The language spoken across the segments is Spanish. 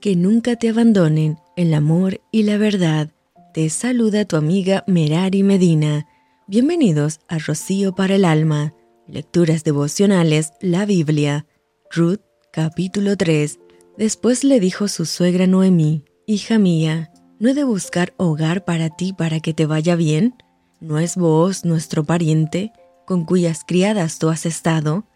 que nunca te abandonen el amor y la verdad. Te saluda tu amiga Merari Medina. Bienvenidos a Rocío para el Alma, Lecturas Devocionales, la Biblia. Ruth, capítulo 3. Después le dijo su suegra Noemí, Hija mía, ¿no he de buscar hogar para ti para que te vaya bien? ¿No es vos nuestro pariente, con cuyas criadas tú has estado?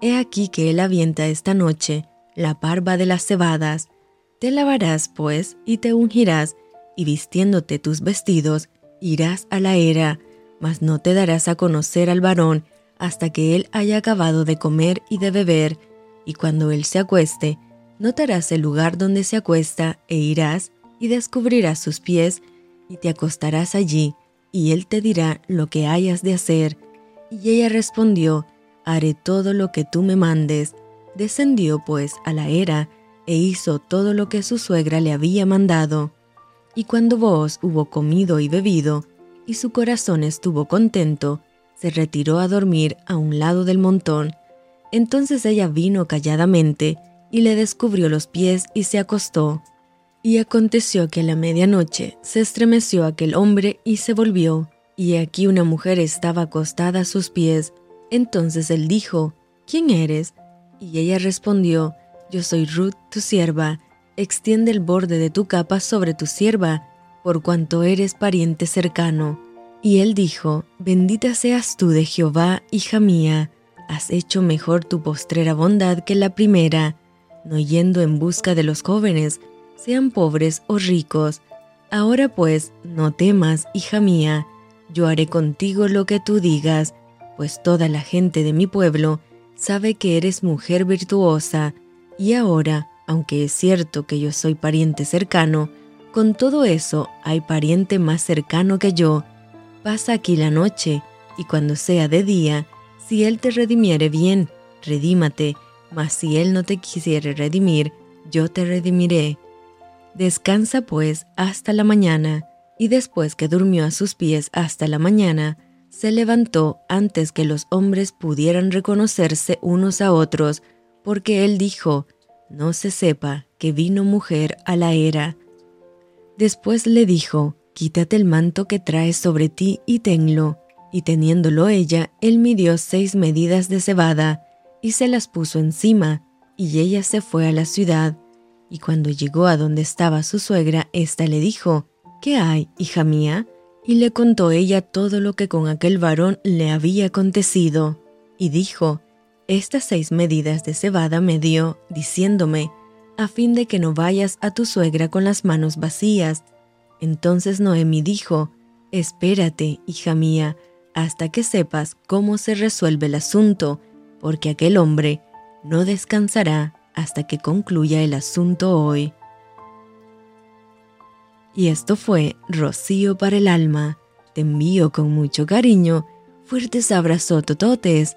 He aquí que él avienta esta noche la parva de las cebadas, te lavarás, pues, y te ungirás, y vistiéndote tus vestidos, irás a la era, mas no te darás a conocer al varón hasta que él haya acabado de comer y de beber, y cuando él se acueste, notarás el lugar donde se acuesta, e irás, y descubrirás sus pies, y te acostarás allí, y él te dirá lo que hayas de hacer. Y ella respondió, Haré todo lo que tú me mandes. Descendió pues a la era, e hizo todo lo que su suegra le había mandado. Y cuando vos hubo comido y bebido, y su corazón estuvo contento, se retiró a dormir a un lado del montón. Entonces ella vino calladamente, y le descubrió los pies y se acostó. Y aconteció que a la medianoche se estremeció aquel hombre y se volvió, y aquí una mujer estaba acostada a sus pies. Entonces él dijo, ¿quién eres? Y ella respondió, yo soy Ruth, tu sierva, extiende el borde de tu capa sobre tu sierva, por cuanto eres pariente cercano. Y él dijo, Bendita seas tú de Jehová, hija mía, has hecho mejor tu postrera bondad que la primera, no yendo en busca de los jóvenes, sean pobres o ricos. Ahora pues, no temas, hija mía, yo haré contigo lo que tú digas, pues toda la gente de mi pueblo sabe que eres mujer virtuosa, y ahora, aunque es cierto que yo soy pariente cercano, con todo eso hay pariente más cercano que yo. Pasa aquí la noche, y cuando sea de día, si él te redimiere bien, redímate, mas si él no te quisiere redimir, yo te redimiré. Descansa pues hasta la mañana, y después que durmió a sus pies hasta la mañana, se levantó antes que los hombres pudieran reconocerse unos a otros, porque él dijo, no se sepa que vino mujer a la era. Después le dijo, quítate el manto que traes sobre ti y tenlo. Y teniéndolo ella, él midió seis medidas de cebada, y se las puso encima, y ella se fue a la ciudad. Y cuando llegó a donde estaba su suegra, ésta le dijo, ¿Qué hay, hija mía? Y le contó ella todo lo que con aquel varón le había acontecido. Y dijo, estas seis medidas de cebada me dio, diciéndome, a fin de que no vayas a tu suegra con las manos vacías. Entonces Noemi dijo, Espérate, hija mía, hasta que sepas cómo se resuelve el asunto, porque aquel hombre no descansará hasta que concluya el asunto hoy. Y esto fue Rocío para el alma. Te envío con mucho cariño, fuertes abrazos tototes